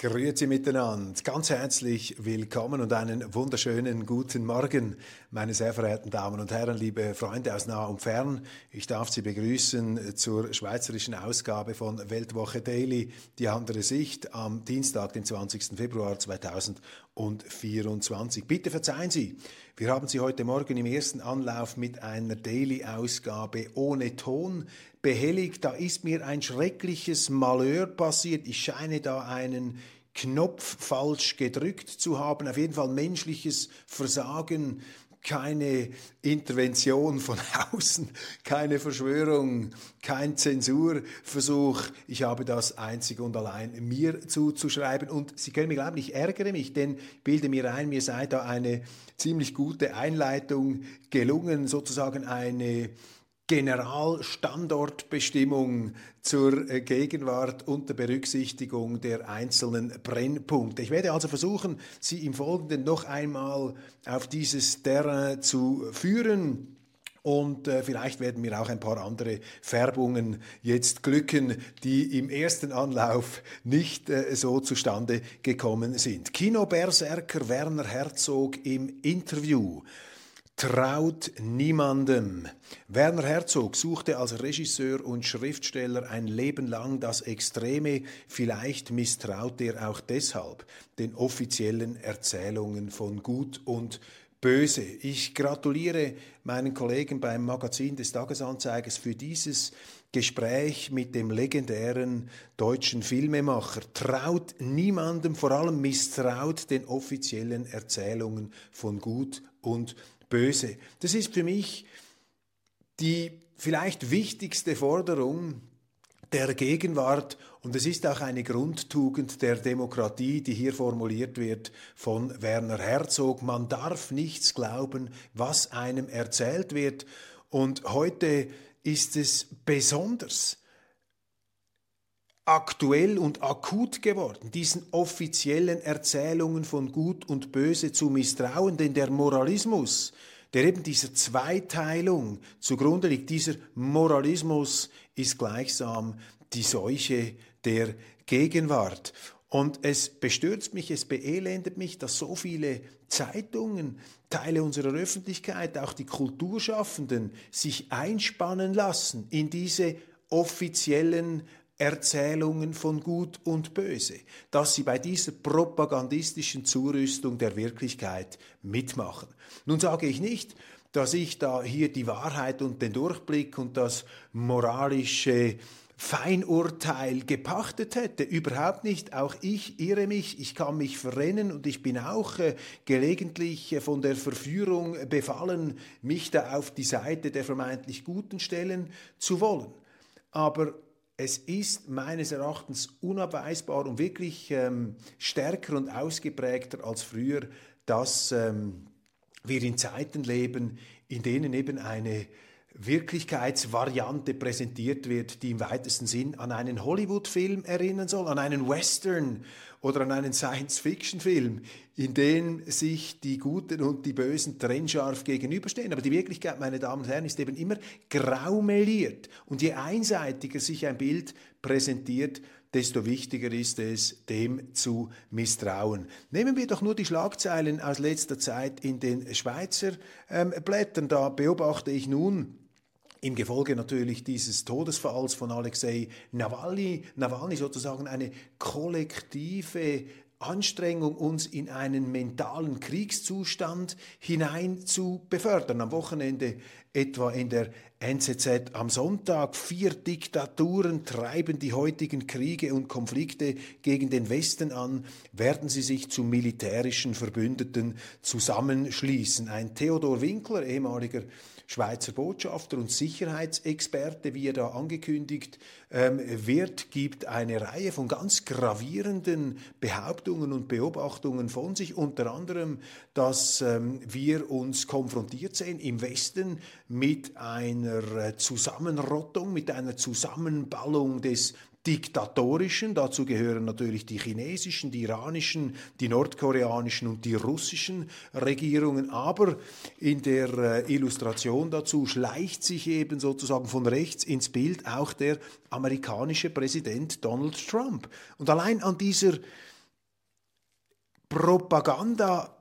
Grüezi miteinander, ganz herzlich willkommen und einen wunderschönen guten Morgen, meine sehr verehrten Damen und Herren, liebe Freunde aus nah und fern. Ich darf Sie begrüßen zur schweizerischen Ausgabe von Weltwoche Daily, die andere Sicht, am Dienstag, den 20. Februar 2024. Bitte verzeihen Sie, wir haben Sie heute Morgen im ersten Anlauf mit einer Daily-Ausgabe ohne Ton behelligt. Da ist mir ein schreckliches Malheur passiert. Ich scheine da einen Knopf falsch gedrückt zu haben. Auf jeden Fall menschliches Versagen keine Intervention von außen, keine Verschwörung, kein Zensurversuch. Ich habe das einzig und allein mir zuzuschreiben. Und Sie können mir glauben, ich ärgere mich, denn bilde mir ein, mir sei da eine ziemlich gute Einleitung gelungen, sozusagen eine Generalstandortbestimmung zur äh, Gegenwart unter Berücksichtigung der einzelnen Brennpunkte. Ich werde also versuchen, Sie im Folgenden noch einmal auf dieses Terrain zu führen. Und äh, vielleicht werden mir auch ein paar andere Färbungen jetzt glücken, die im ersten Anlauf nicht äh, so zustande gekommen sind. Kinoberserker Werner Herzog im Interview traut niemandem. Werner Herzog suchte als Regisseur und Schriftsteller ein Leben lang das Extreme, vielleicht misstraut er auch deshalb den offiziellen Erzählungen von Gut und Böse. Ich gratuliere meinen Kollegen beim Magazin des Tagesanzeigers für dieses Gespräch mit dem legendären deutschen Filmemacher. Traut niemandem, vor allem misstraut den offiziellen Erzählungen von Gut und Böse. Böse. Das ist für mich die vielleicht wichtigste Forderung der Gegenwart und es ist auch eine Grundtugend der Demokratie, die hier formuliert wird von Werner Herzog. Man darf nichts glauben, was einem erzählt wird. Und heute ist es besonders aktuell und akut geworden, diesen offiziellen Erzählungen von Gut und Böse zu misstrauen, denn der Moralismus, der eben dieser Zweiteilung zugrunde liegt, dieser Moralismus ist gleichsam die Seuche der Gegenwart. Und es bestürzt mich, es beelendet mich, dass so viele Zeitungen, Teile unserer Öffentlichkeit, auch die Kulturschaffenden sich einspannen lassen in diese offiziellen Erzählungen von Gut und Böse, dass sie bei dieser propagandistischen Zurüstung der Wirklichkeit mitmachen. Nun sage ich nicht, dass ich da hier die Wahrheit und den Durchblick und das moralische Feinurteil gepachtet hätte. Überhaupt nicht. Auch ich irre mich, ich kann mich verrennen und ich bin auch äh, gelegentlich äh, von der Verführung befallen, mich da auf die Seite der vermeintlich Guten stellen zu wollen. Aber es ist meines Erachtens unabweisbar und wirklich ähm, stärker und ausgeprägter als früher, dass ähm, wir in Zeiten leben, in denen eben eine Wirklichkeitsvariante präsentiert wird, die im weitesten Sinn an einen Hollywood-Film erinnern soll, an einen Western oder an einen Science-Fiction-Film, in dem sich die Guten und die Bösen trennscharf gegenüberstehen. Aber die Wirklichkeit, meine Damen und Herren, ist eben immer graumeliert. Und je einseitiger sich ein Bild präsentiert, desto wichtiger ist es, dem zu misstrauen. Nehmen wir doch nur die Schlagzeilen aus letzter Zeit in den Schweizer ähm, Blättern. Da beobachte ich nun, im Gefolge natürlich dieses Todesfalls von Alexei Nawalny, Nawalny sozusagen eine kollektive Anstrengung, uns in einen mentalen Kriegszustand hinein zu befördern. Am Wochenende etwa in der NZZ am Sonntag. Vier Diktaturen treiben die heutigen Kriege und Konflikte gegen den Westen an. Werden sie sich zu militärischen Verbündeten zusammenschließen? Ein Theodor Winkler, ehemaliger Schweizer Botschafter und Sicherheitsexperte, wie er da angekündigt ähm, wird, gibt eine Reihe von ganz gravierenden Behauptungen und Beobachtungen von sich, unter anderem, dass ähm, wir uns konfrontiert sehen im Westen mit einer Zusammenrottung, mit einer Zusammenballung des diktatorischen, dazu gehören natürlich die chinesischen, die iranischen, die nordkoreanischen und die russischen Regierungen, aber in der äh, Illustration dazu schleicht sich eben sozusagen von rechts ins Bild auch der amerikanische Präsident Donald Trump. Und allein an dieser Propaganda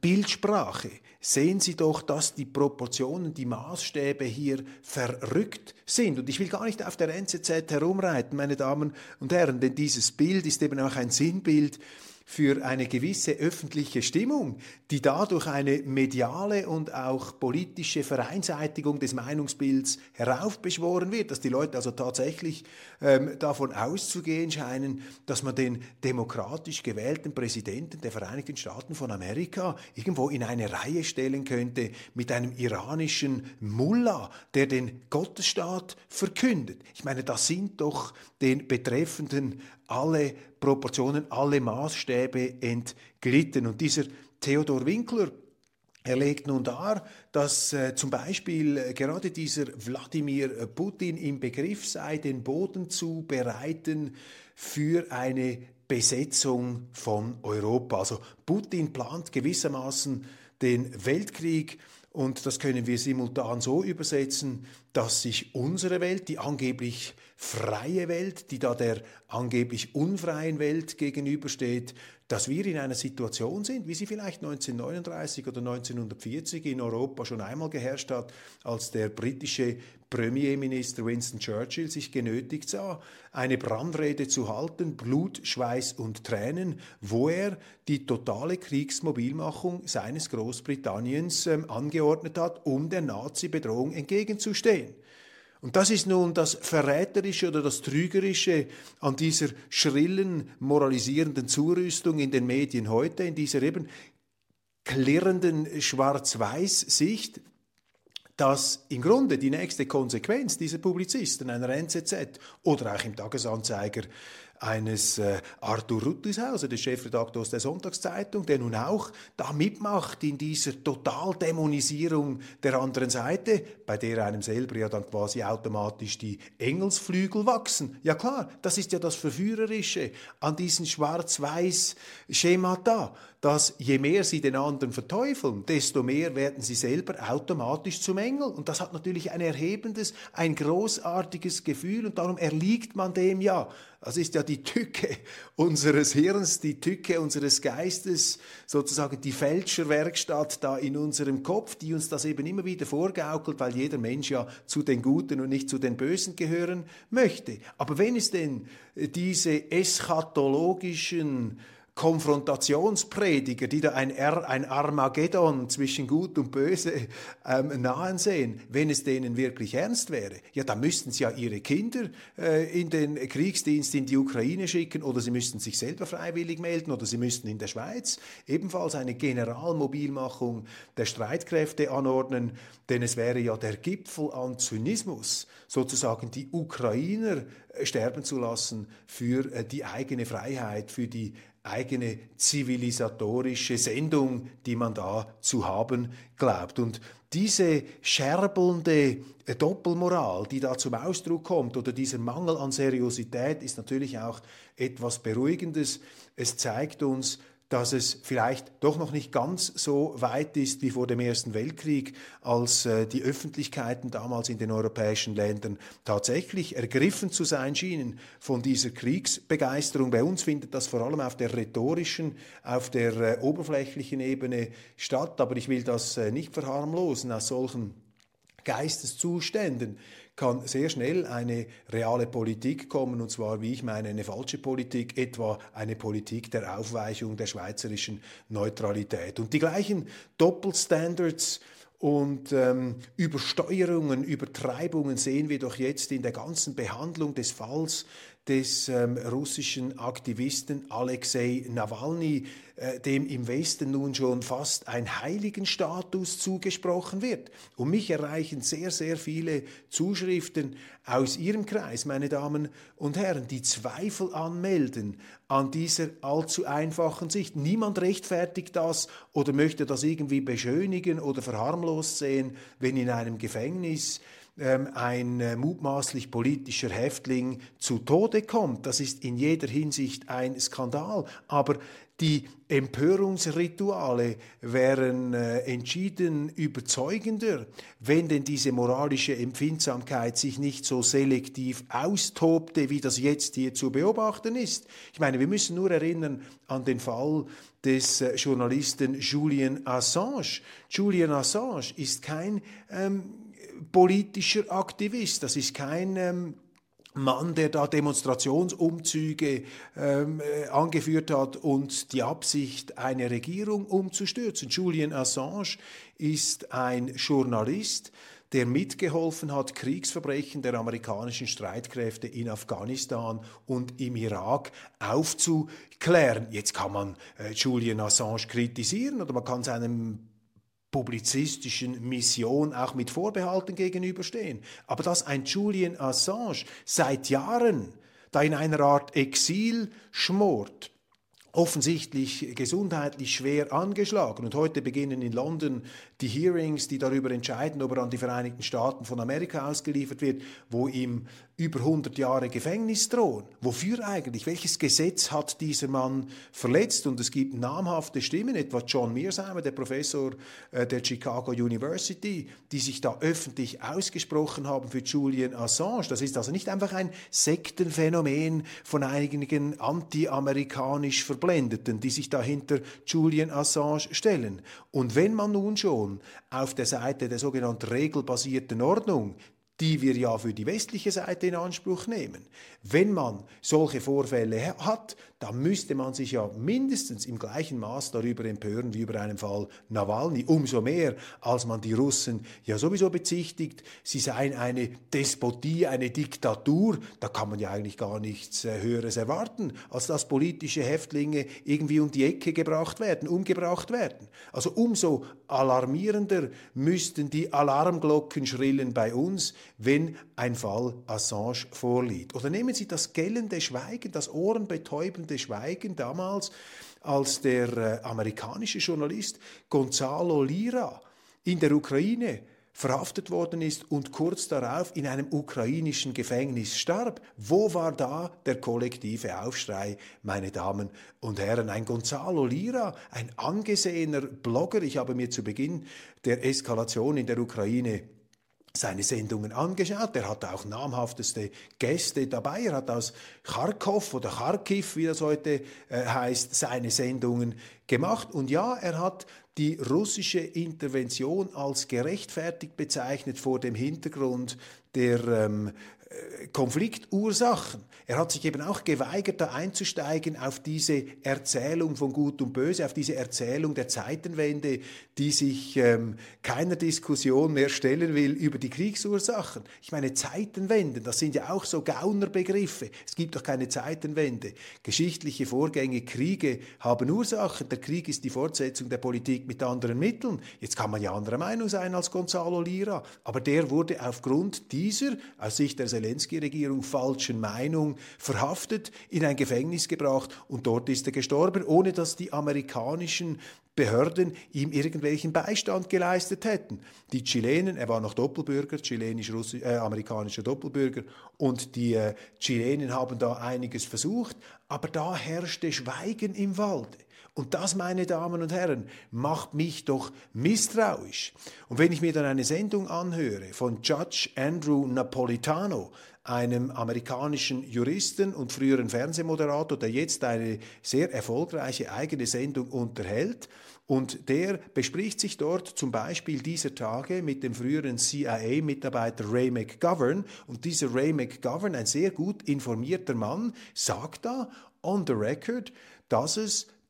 Bildsprache sehen Sie doch, dass die Proportionen, die Maßstäbe hier verrückt sind. Und ich will gar nicht auf der NZZ herumreiten, meine Damen und Herren, denn dieses Bild ist eben auch ein Sinnbild für eine gewisse öffentliche Stimmung, die dadurch eine mediale und auch politische Vereinseitigung des Meinungsbilds heraufbeschworen wird, dass die Leute also tatsächlich ähm, davon auszugehen scheinen, dass man den demokratisch gewählten Präsidenten der Vereinigten Staaten von Amerika irgendwo in eine Reihe stellen könnte mit einem iranischen Mullah, der den Gottesstaat verkündet. Ich meine, das sind doch den Betreffenden alle Proportionen, alle Maßstäbe entglitten. Und dieser Theodor Winkler, er legt nun dar, dass äh, zum Beispiel äh, gerade dieser Wladimir Putin im Begriff sei, den Boden zu bereiten für eine Besetzung von Europa. Also Putin plant gewissermaßen den Weltkrieg und das können wir simultan so übersetzen, dass sich unsere Welt, die angeblich freie Welt, die da der angeblich unfreien Welt gegenübersteht, dass wir in einer Situation sind, wie sie vielleicht 1939 oder 1940 in Europa schon einmal geherrscht hat, als der britische Premierminister Winston Churchill sich genötigt sah, eine Brandrede zu halten, Blut, Schweiß und Tränen, wo er die totale Kriegsmobilmachung seines Großbritanniens ähm, angeordnet hat, um der Nazi-Bedrohung entgegenzustehen. Und das ist nun das Verräterische oder das Trügerische an dieser schrillen, moralisierenden Zurüstung in den Medien heute, in dieser eben klirrenden Schwarz-Weiß-Sicht, dass im Grunde die nächste Konsequenz dieser Publizisten, einer NZZ oder auch im Tagesanzeiger eines äh, Arthur Ruttelshauser, des Chefredakteurs der Sonntagszeitung, der nun auch da mitmacht in dieser Totaldämonisierung der anderen Seite, bei der einem selber ja dann quasi automatisch die Engelsflügel wachsen. Ja klar, das ist ja das Verführerische an diesen Schwarz-Weiß-Schemata, dass je mehr sie den anderen verteufeln, desto mehr werden sie selber automatisch zum Engel. Und das hat natürlich ein erhebendes, ein großartiges Gefühl und darum erliegt man dem ja. Das ist ja die Tücke unseres Hirns, die Tücke unseres Geistes, sozusagen die Fälscherwerkstatt da in unserem Kopf, die uns das eben immer wieder vorgaukelt, weil jeder Mensch ja zu den Guten und nicht zu den Bösen gehören möchte. Aber wenn es denn diese eschatologischen Konfrontationsprediger, die da ein, ein Armageddon zwischen Gut und Böse ähm, nahen sehen, wenn es denen wirklich ernst wäre, ja, dann müssten sie ja ihre Kinder äh, in den Kriegsdienst in die Ukraine schicken oder sie müssten sich selber freiwillig melden oder sie müssten in der Schweiz ebenfalls eine Generalmobilmachung der Streitkräfte anordnen, denn es wäre ja der Gipfel an Zynismus, sozusagen die Ukrainer äh, sterben zu lassen für äh, die eigene Freiheit, für die eigene zivilisatorische Sendung, die man da zu haben glaubt. Und diese scherbelnde äh, Doppelmoral, die da zum Ausdruck kommt, oder dieser Mangel an Seriosität, ist natürlich auch etwas Beruhigendes. Es zeigt uns, dass es vielleicht doch noch nicht ganz so weit ist wie vor dem Ersten Weltkrieg, als äh, die Öffentlichkeiten damals in den europäischen Ländern tatsächlich ergriffen zu sein schienen von dieser Kriegsbegeisterung. Bei uns findet das vor allem auf der rhetorischen, auf der äh, oberflächlichen Ebene statt, aber ich will das äh, nicht verharmlosen aus solchen Geisteszuständen kann sehr schnell eine reale Politik kommen, und zwar, wie ich meine, eine falsche Politik, etwa eine Politik der Aufweichung der schweizerischen Neutralität. Und die gleichen Doppelstandards Und ähm, Übersteuerungen, Übertreibungen sehen wir doch jetzt in der ganzen Behandlung des Falls des ähm, russischen Aktivisten Alexei Nawalny, äh, dem im Westen nun schon fast ein Heiligenstatus zugesprochen wird. Und mich erreichen sehr, sehr viele Zuschriften aus Ihrem Kreis, meine Damen und Herren, die Zweifel anmelden an dieser allzu einfachen Sicht. Niemand rechtfertigt das oder möchte das irgendwie beschönigen oder verharmlost sehen, wenn in einem Gefängnis ähm, ein äh, mutmaßlich politischer Häftling zu Tode kommt. Das ist in jeder Hinsicht ein Skandal. Aber die Empörungsrituale wären äh, entschieden überzeugender, wenn denn diese moralische Empfindsamkeit sich nicht so selektiv austobte, wie das jetzt hier zu beobachten ist. Ich meine, wir müssen nur erinnern an den Fall des äh, Journalisten Julian Assange. Julian Assange ist kein ähm, politischer Aktivist. Das ist kein ähm, Mann, der da Demonstrationsumzüge ähm, äh, angeführt hat und die Absicht, eine Regierung umzustürzen. Julian Assange ist ein Journalist, der mitgeholfen hat, Kriegsverbrechen der amerikanischen Streitkräfte in Afghanistan und im Irak aufzuklären. Jetzt kann man äh, Julian Assange kritisieren oder man kann seinem publizistischen Mission auch mit Vorbehalten gegenüberstehen. Aber dass ein Julian Assange seit Jahren da in einer Art Exil schmort, offensichtlich gesundheitlich schwer angeschlagen. Und heute beginnen in London die Hearings, die darüber entscheiden, ob er an die Vereinigten Staaten von Amerika ausgeliefert wird, wo ihm über 100 Jahre Gefängnis drohen. Wofür eigentlich? Welches Gesetz hat dieser Mann verletzt? Und es gibt namhafte Stimmen, etwa John Mearsheimer, der Professor äh, der Chicago University, die sich da öffentlich ausgesprochen haben für Julian Assange. Das ist also nicht einfach ein Sektenphänomen von einigen anti-amerikanisch Verblendeten, die sich da hinter Julian Assange stellen. Und wenn man nun schon auf der Seite der sogenannten regelbasierten Ordnung die wir ja für die westliche Seite in Anspruch nehmen. Wenn man solche Vorfälle hat, dann müsste man sich ja mindestens im gleichen Maß darüber empören wie über einen Fall Nawalny. Umso mehr, als man die Russen ja sowieso bezichtigt, sie seien eine Despotie, eine Diktatur. Da kann man ja eigentlich gar nichts äh, Höheres erwarten, als dass politische Häftlinge irgendwie um die Ecke gebracht werden, umgebracht werden. Also umso alarmierender müssten die Alarmglocken schrillen bei uns, wenn ein Fall Assange vorliegt. Oder nehmen Sie das gellende Schweigen, das ohrenbetäubende Schweigen damals, als der äh, amerikanische Journalist Gonzalo Lira in der Ukraine verhaftet worden ist und kurz darauf in einem ukrainischen Gefängnis starb. Wo war da der kollektive Aufschrei, meine Damen und Herren? Ein Gonzalo Lira, ein angesehener Blogger, ich habe mir zu Beginn der Eskalation in der Ukraine seine Sendungen angeschaut. Er hat auch namhafteste Gäste dabei. Er hat aus Kharkov oder Kharkiv, wie das heute äh, heißt, seine Sendungen gemacht. Und ja, er hat die russische Intervention als gerechtfertigt bezeichnet vor dem Hintergrund der ähm, Konfliktursachen. Er hat sich eben auch geweigert, da einzusteigen auf diese Erzählung von Gut und Böse, auf diese Erzählung der Zeitenwende, die sich ähm, keiner Diskussion mehr stellen will über die Kriegsursachen. Ich meine, Zeitenwenden, das sind ja auch so Gaunerbegriffe. Es gibt doch keine Zeitenwende. Geschichtliche Vorgänge, Kriege haben Ursachen. Der Krieg ist die Fortsetzung der Politik mit anderen Mitteln. Jetzt kann man ja anderer Meinung sein als Gonzalo Lira, aber der wurde aufgrund dieser, aus Sicht der Zelensky-Regierung falschen Meinung verhaftet, in ein Gefängnis gebracht und dort ist er gestorben, ohne dass die amerikanischen Behörden ihm irgendwelchen Beistand geleistet hätten. Die Chilenen, er war noch Doppelbürger, chilenisch-amerikanischer äh, Doppelbürger, und die äh, Chilenen haben da einiges versucht, aber da herrschte Schweigen im Walde. Und das, meine Damen und Herren, macht mich doch misstrauisch. Und wenn ich mir dann eine Sendung anhöre von Judge Andrew Napolitano, einem amerikanischen Juristen und früheren Fernsehmoderator, der jetzt eine sehr erfolgreiche eigene Sendung unterhält, und der bespricht sich dort zum Beispiel dieser Tage mit dem früheren CIA-Mitarbeiter Ray McGovern. Und dieser Ray McGovern, ein sehr gut informierter Mann, sagt da on the record, dass es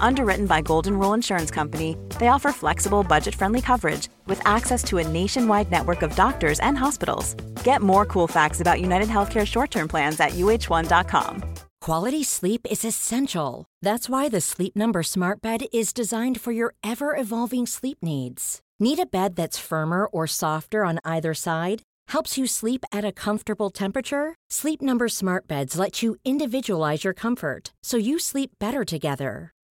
Underwritten by Golden Rule Insurance Company, they offer flexible, budget friendly coverage with access to a nationwide network of doctors and hospitals. Get more cool facts about United Healthcare short term plans at uh1.com. Quality sleep is essential. That's why the Sleep Number Smart Bed is designed for your ever evolving sleep needs. Need a bed that's firmer or softer on either side? Helps you sleep at a comfortable temperature? Sleep Number Smart Beds let you individualize your comfort so you sleep better together.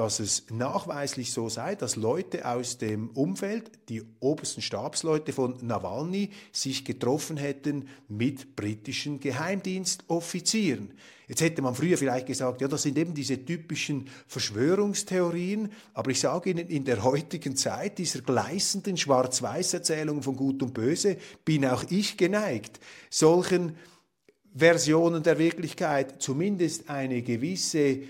dass es nachweislich so sei, dass Leute aus dem Umfeld, die obersten Stabsleute von Nawalny, sich getroffen hätten mit britischen Geheimdienstoffizieren. Jetzt hätte man früher vielleicht gesagt, ja, das sind eben diese typischen Verschwörungstheorien, aber ich sage Ihnen, in der heutigen Zeit dieser gleißenden Schwarz-Weiß-Erzählungen von Gut und Böse bin auch ich geneigt, solchen Versionen der Wirklichkeit zumindest eine gewisse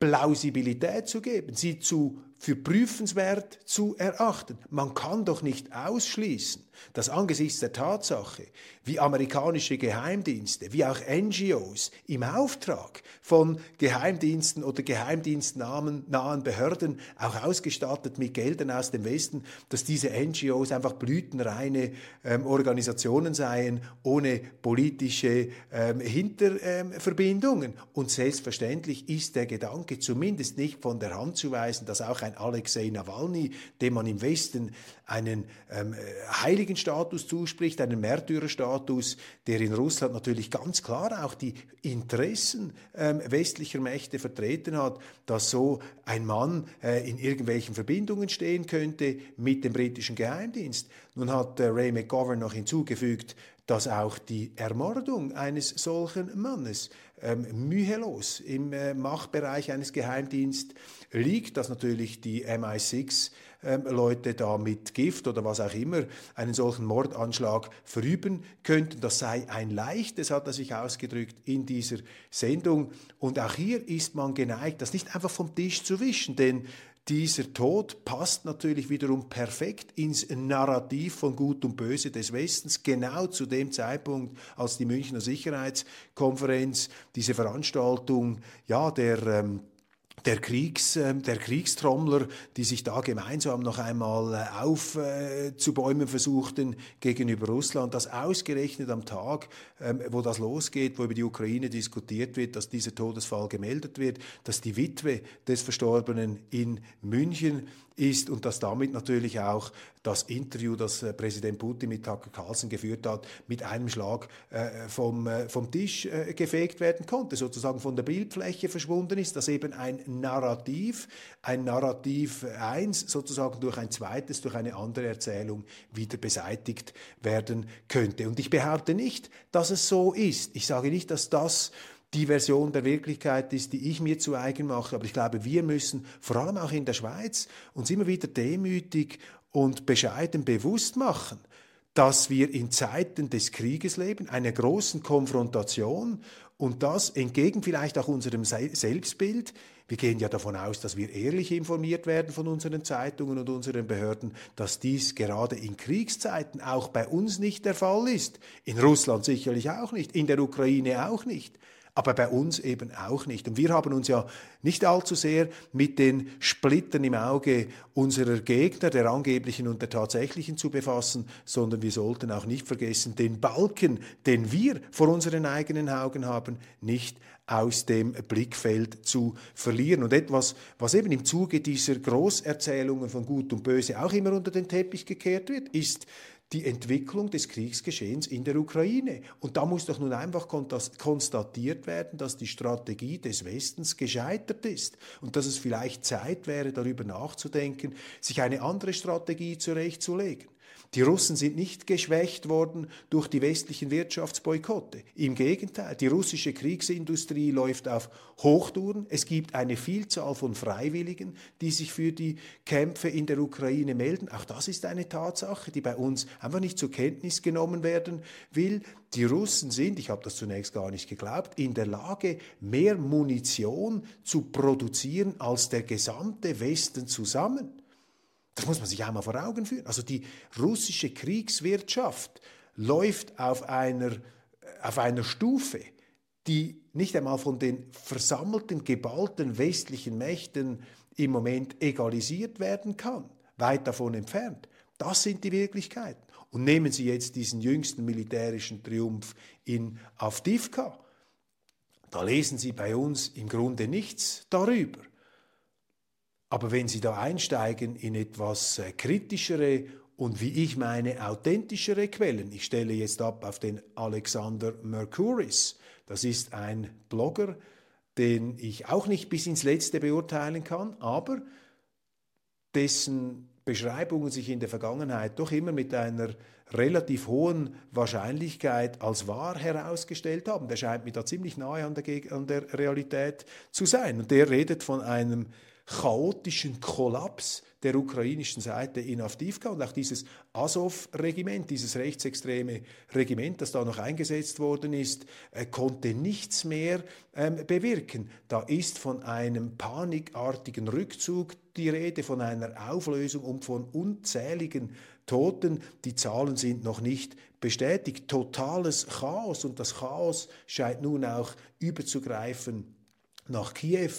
Plausibilität zu geben, sie zu, für prüfenswert zu erachten. Man kann doch nicht ausschließen, dass angesichts der Tatsache, wie amerikanische Geheimdienste, wie auch NGOs im Auftrag von Geheimdiensten oder geheimdienstnahen Behörden, auch ausgestattet mit Geldern aus dem Westen, dass diese NGOs einfach blütenreine ähm, Organisationen seien, ohne politische ähm, Hinterverbindungen. Ähm, Und selbstverständlich ist der Gedanke zumindest nicht von der Hand zu weisen, dass auch ein Alexei Nawalny, dem man im Westen einen ähm, heiligen Status zuspricht, einen Märtyrerstatus, der in Russland natürlich ganz klar auch die Interessen ähm, westlicher Mächte vertreten hat, dass so ein Mann äh, in irgendwelchen Verbindungen stehen könnte mit dem britischen Geheimdienst. Nun hat äh, Ray McGovern noch hinzugefügt, dass auch die Ermordung eines solchen Mannes ähm, mühelos im äh, Machtbereich eines Geheimdienstes liegt, dass natürlich die MI6 ähm, da mit Gift oder was auch immer einen solchen Mordanschlag verüben könnten. Das sei ein leichtes, hat er sich ausgedrückt in dieser Sendung. Und auch hier ist man geneigt, das nicht einfach vom Tisch zu wischen, denn dieser Tod passt natürlich wiederum perfekt ins Narrativ von Gut und Böse des Westens, genau zu dem Zeitpunkt, als die Münchner Sicherheitskonferenz diese Veranstaltung ja, der ähm, der, Kriegs, ähm, der Kriegstrommler, die sich da gemeinsam noch einmal äh, aufzubäumen versuchten gegenüber Russland, dass ausgerechnet am Tag, ähm, wo das losgeht, wo über die Ukraine diskutiert wird, dass dieser Todesfall gemeldet wird, dass die Witwe des Verstorbenen in München ist und dass damit natürlich auch das Interview, das äh, Präsident Putin mit Tucker Carlson geführt hat, mit einem Schlag äh, vom, äh, vom Tisch gefegt werden konnte, sozusagen von der Bildfläche verschwunden ist, dass eben ein Narrativ, ein Narrativ 1 sozusagen durch ein zweites, durch eine andere Erzählung wieder beseitigt werden könnte. Und ich behaupte nicht, dass es so ist. Ich sage nicht, dass das die Version der Wirklichkeit ist, die ich mir zu eigen mache. Aber ich glaube, wir müssen vor allem auch in der Schweiz uns immer wieder demütig und bescheiden bewusst machen, dass wir in Zeiten des Krieges leben, einer großen Konfrontation und das entgegen vielleicht auch unserem Selbstbild. Wir gehen ja davon aus, dass wir ehrlich informiert werden von unseren Zeitungen und unseren Behörden, dass dies gerade in Kriegszeiten auch bei uns nicht der Fall ist. In Russland sicherlich auch nicht, in der Ukraine auch nicht aber bei uns eben auch nicht. Und wir haben uns ja nicht allzu sehr mit den Splittern im Auge unserer Gegner, der angeblichen und der tatsächlichen zu befassen, sondern wir sollten auch nicht vergessen, den Balken, den wir vor unseren eigenen Augen haben, nicht aus dem Blickfeld zu verlieren. Und etwas, was eben im Zuge dieser Großerzählungen von Gut und Böse auch immer unter den Teppich gekehrt wird, ist die Entwicklung des Kriegsgeschehens in der Ukraine. Und da muss doch nun einfach konstatiert werden, dass die Strategie des Westens gescheitert ist und dass es vielleicht Zeit wäre, darüber nachzudenken, sich eine andere Strategie zurechtzulegen. Die Russen sind nicht geschwächt worden durch die westlichen Wirtschaftsboykotte. Im Gegenteil, die russische Kriegsindustrie läuft auf Hochtouren. Es gibt eine Vielzahl von Freiwilligen, die sich für die Kämpfe in der Ukraine melden. Auch das ist eine Tatsache, die bei uns einfach nicht zur Kenntnis genommen werden will. Die Russen sind, ich habe das zunächst gar nicht geglaubt, in der Lage, mehr Munition zu produzieren als der gesamte Westen zusammen. Das muss man sich auch mal vor Augen führen. Also die russische Kriegswirtschaft läuft auf einer, auf einer Stufe, die nicht einmal von den versammelten, geballten westlichen Mächten im Moment egalisiert werden kann. Weit davon entfernt. Das sind die Wirklichkeiten. Und nehmen Sie jetzt diesen jüngsten militärischen Triumph in Avdivka. Da lesen Sie bei uns im Grunde nichts darüber. Aber wenn Sie da einsteigen in etwas äh, kritischere und wie ich meine authentischere Quellen, ich stelle jetzt ab auf den Alexander Mercuris, das ist ein Blogger, den ich auch nicht bis ins Letzte beurteilen kann, aber dessen Beschreibungen sich in der Vergangenheit doch immer mit einer relativ hohen Wahrscheinlichkeit als wahr herausgestellt haben. Der scheint mir da ziemlich nahe an der, an der Realität zu sein. Und der redet von einem chaotischen Kollaps der ukrainischen Seite in Avdivka und auch dieses Azov-Regiment, dieses rechtsextreme Regiment, das da noch eingesetzt worden ist, äh, konnte nichts mehr ähm, bewirken. Da ist von einem panikartigen Rückzug die Rede, von einer Auflösung und von unzähligen Toten. Die Zahlen sind noch nicht bestätigt. Totales Chaos und das Chaos scheint nun auch überzugreifen nach Kiew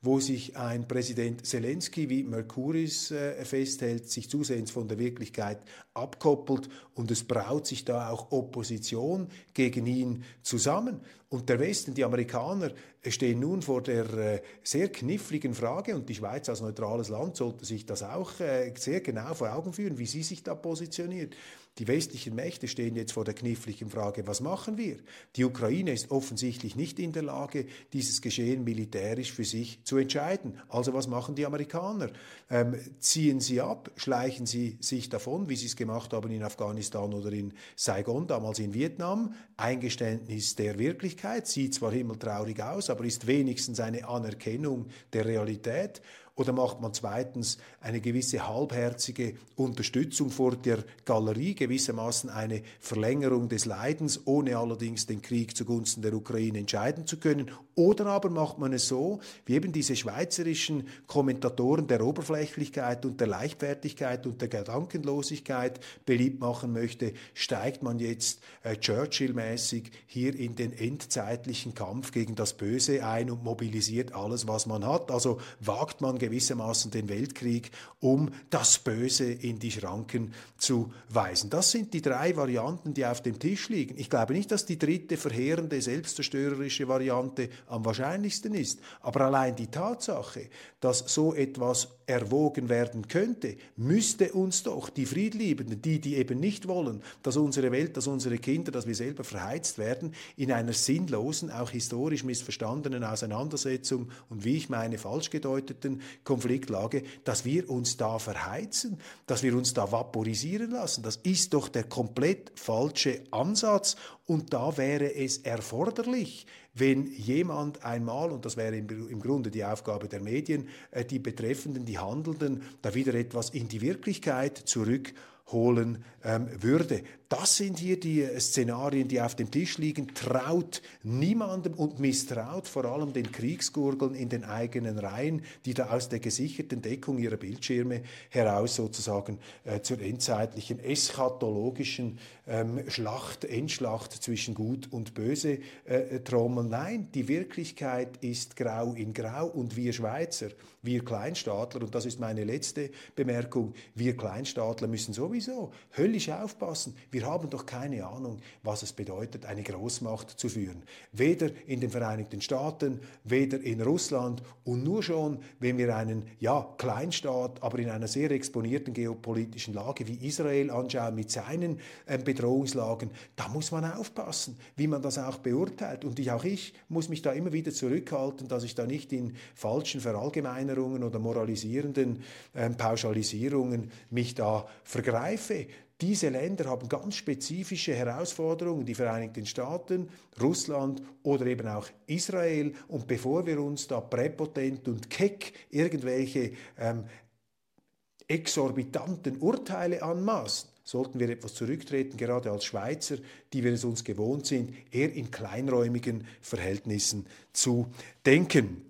wo sich ein Präsident Zelensky, wie Merkuris äh, festhält, sich zusehends von der Wirklichkeit abkoppelt und es braut sich da auch Opposition gegen ihn zusammen. Und der Westen, die Amerikaner, stehen nun vor der äh, sehr kniffligen Frage, und die Schweiz als neutrales Land sollte sich das auch äh, sehr genau vor Augen führen, wie sie sich da positioniert. Die westlichen Mächte stehen jetzt vor der kniffligen Frage, was machen wir? Die Ukraine ist offensichtlich nicht in der Lage, dieses Geschehen militärisch für sich zu entscheiden. Also was machen die Amerikaner? Ähm, ziehen sie ab? Schleichen sie sich davon, wie sie es gemacht haben in Afghanistan oder in Saigon, damals in Vietnam? Eingeständnis der Wirklichkeit, sieht zwar himmeltraurig aus, aber ist wenigstens eine Anerkennung der Realität. Oder macht man zweitens eine gewisse halbherzige Unterstützung vor der Galerie, gewissermaßen eine Verlängerung des Leidens, ohne allerdings den Krieg zugunsten der Ukraine entscheiden zu können? Oder aber macht man es so, wie eben diese schweizerischen Kommentatoren der Oberflächlichkeit und der Leichtfertigkeit und der Gedankenlosigkeit beliebt machen möchte, steigt man jetzt äh, Churchill-mäßig hier in den endzeitlichen Kampf gegen das Böse ein und mobilisiert alles, was man hat. Also wagt man gewissermaßen den Weltkrieg, um das Böse in die Schranken zu weisen. Das sind die drei Varianten, die auf dem Tisch liegen. Ich glaube nicht, dass die dritte verheerende, selbstzerstörerische Variante am wahrscheinlichsten ist. Aber allein die Tatsache, dass so etwas erwogen werden könnte, müsste uns doch die Friedliebenden, die, die eben nicht wollen, dass unsere Welt, dass unsere Kinder, dass wir selber verheizt werden, in einer sinnlosen, auch historisch missverstandenen Auseinandersetzung und wie ich meine, falsch gedeuteten Konfliktlage, dass wir uns da verheizen, dass wir uns da vaporisieren lassen. Das ist doch der komplett falsche Ansatz und da wäre es erforderlich, wenn jemand einmal, und das wäre im, Grunde die Aufgabe der Medien, äh, die Betreffenden, die Handelnden, da wieder etwas in die Wirklichkeit zurückholen ähm, würde. Das sind hier die Szenarien, die auf dem Tisch liegen. Traut niemandem und misstraut vor allem den Kriegsgurgeln in den eigenen Reihen, die da aus der gesicherten Deckung ihrer Bildschirme heraus sozusagen äh, zur endzeitlichen eschatologischen ähm, Schlacht, Endschlacht zwischen Gut und Böse äh, trommeln. Nein, die Wirklichkeit ist grau in grau und wir Schweizer, wir Kleinstaatler, und das ist meine letzte Bemerkung, wir Kleinstaatler müssen sowieso höllisch aufpassen. Wir Wir haben doch keine Ahnung, was es bedeutet, eine Großmacht zu führen. Weder in den Vereinigten Staaten, weder in Russland und nur schon, wenn wir einen ja, Kleinstaat, aber in einer sehr exponierten geopolitischen Lage wie Israel anschauen mit seinen äh, Bedrohungslagen, da muss man aufpassen, wie man das auch beurteilt. Und ich, auch ich muss mich da immer wieder zurückhalten, dass ich da nicht in falschen Verallgemeinerungen oder moralisierenden äh, Pauschalisierungen mich da vergreife. Diese Länder haben ganz spezifische Herausforderungen, die Vereinigten Staaten, Russland oder eben auch Israel. Und bevor wir uns da präpotent und keck irgendwelche ähm, exorbitanten Urteile anmaßen, sollten wir etwas zurücktreten, gerade als Schweizer, die wir es uns gewohnt sind, eher in kleinräumigen Verhältnissen zu denken.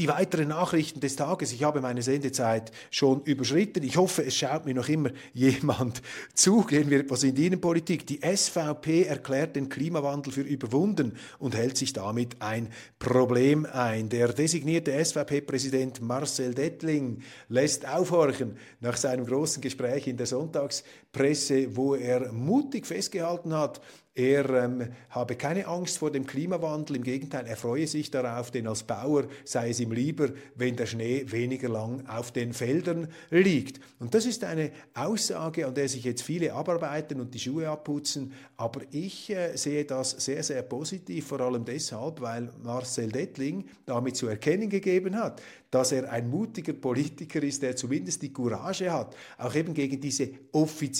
Die weiteren Nachrichten des Tages. Ich habe meine Sendezeit schon überschritten. Ich hoffe, es schaut mir noch immer jemand zu. Gehen wir etwas in die Innenpolitik. Die SVP erklärt den Klimawandel für überwunden und hält sich damit ein Problem ein. Der designierte SVP-Präsident Marcel Dettling lässt aufhorchen nach seinem großen Gespräch in der Sonntagspresse, wo er mutig festgehalten hat, er ähm, habe keine Angst vor dem Klimawandel, im Gegenteil, er freue sich darauf, denn als Bauer sei es ihm lieber, wenn der Schnee weniger lang auf den Feldern liegt. Und das ist eine Aussage, an der sich jetzt viele abarbeiten und die Schuhe abputzen, aber ich äh, sehe das sehr, sehr positiv, vor allem deshalb, weil Marcel Dettling damit zu erkennen gegeben hat, dass er ein mutiger Politiker ist, der zumindest die Courage hat, auch eben gegen diese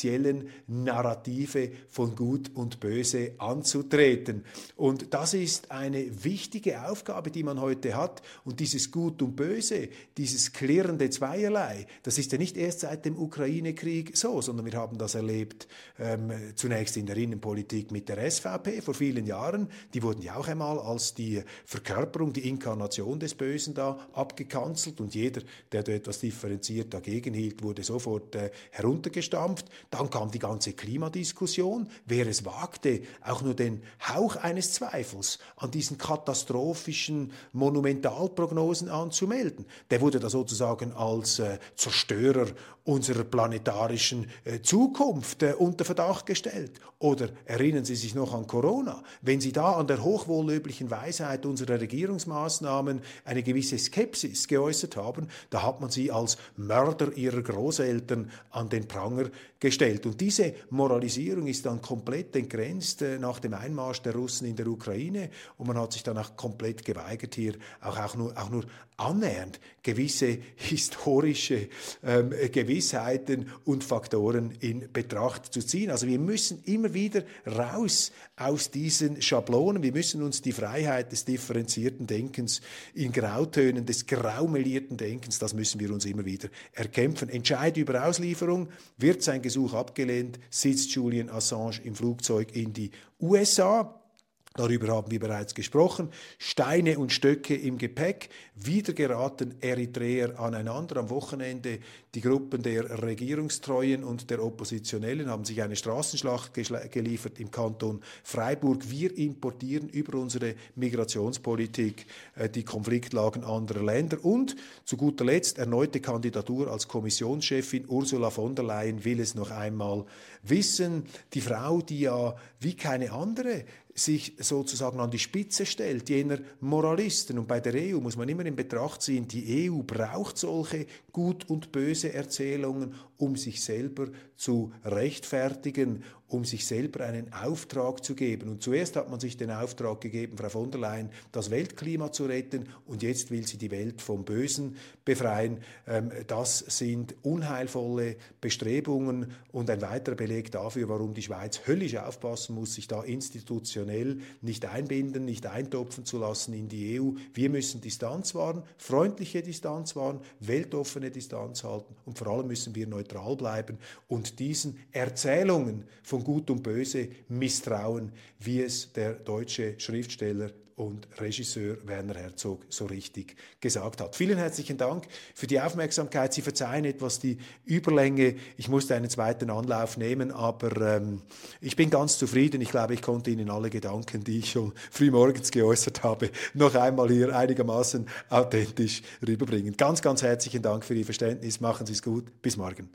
offiziellen Narrative von Gut und Böse anzutreten. Und das ist eine wichtige Aufgabe, die man heute hat. Und dieses Gut und Böse, dieses klirrende Zweierlei, das ist ja nicht erst seit dem Ukraine-Krieg so, sondern wir haben das erlebt ähm, zunächst in der Innenpolitik mit der SVP vor vielen Jahren. Die wurden ja auch einmal als die Verkörperung, die Inkarnation des Bösen da abgekanzelt gekanzelt und jeder, der da etwas differenziert dagegen hielt, wurde sofort äh, heruntergestampft. Dann kam die ganze Klimadiskussion. Wer es wagte, auch nur den Hauch eines Zweifels an diesen katastrophischen Monumentalprognosen anzumelden, der wurde da sozusagen als äh, Zerstörer unserer planetarischen äh, Zukunft äh, unter Verdacht gestellt. Oder erinnern Sie sich noch an Corona? Wenn Sie da an der hochwohllöblichen Weisheit unserer Regierungsmaßnahmen eine gewisse Skepsis geäußert haben, da hat man sie als Mörder ihrer Großeltern an den Pranger gestellt. Und diese Moralisierung ist dann komplett entgrenzt äh, nach dem Einmarsch der Russen in der Ukraine und man hat sich dann auch komplett geweigert, hier auch, auch, nur, auch nur annähernd gewisse historische ähm, Gewissheiten und Faktoren in Betracht zu ziehen. Also wir müssen immer wieder raus aus diesen Schablonen. Wir müssen uns die Freiheit des differenzierten Denkens in Grautönen, des graumelierten Denkens, das müssen wir uns immer wieder erkämpfen. Entscheid über Auslieferung, wird sein Gesuch abgelehnt, sitzt Julian Assange im Flugzeug in die USA. Darüber haben wir bereits gesprochen. Steine und Stöcke im Gepäck. Wieder geraten Eritreer aneinander. Am Wochenende die Gruppen der Regierungstreuen und der Oppositionellen haben sich eine Straßenschlacht geliefert im Kanton Freiburg. Wir importieren über unsere Migrationspolitik äh, die Konfliktlagen anderer Länder. Und zu guter Letzt erneute Kandidatur als Kommissionschefin. Ursula von der Leyen will es noch einmal wissen. Die Frau, die ja wie keine andere sich sozusagen an die Spitze stellt, jener Moralisten. Und bei der EU muss man immer in Betracht ziehen, die EU braucht solche gut und böse Erzählungen, um sich selber zu rechtfertigen um sich selber einen Auftrag zu geben. Und zuerst hat man sich den Auftrag gegeben, Frau von der Leyen, das Weltklima zu retten und jetzt will sie die Welt vom Bösen befreien. Ähm, das sind unheilvolle Bestrebungen und ein weiterer Beleg dafür, warum die Schweiz höllisch aufpassen muss, sich da institutionell nicht einbinden, nicht eintopfen zu lassen in die EU. Wir müssen Distanz wahren, freundliche Distanz wahren, weltoffene Distanz halten und vor allem müssen wir neutral bleiben und diesen Erzählungen von Gut und Böse misstrauen, wie es der deutsche Schriftsteller und Regisseur Werner Herzog so richtig gesagt hat. Vielen herzlichen Dank für die Aufmerksamkeit. Sie verzeihen etwas die Überlänge. Ich musste einen zweiten Anlauf nehmen, aber ähm, ich bin ganz zufrieden. Ich glaube, ich konnte Ihnen alle Gedanken, die ich schon frühmorgens geäußert habe, noch einmal hier einigermaßen authentisch rüberbringen. Ganz, ganz herzlichen Dank für Ihr Verständnis. Machen Sie es gut. Bis morgen.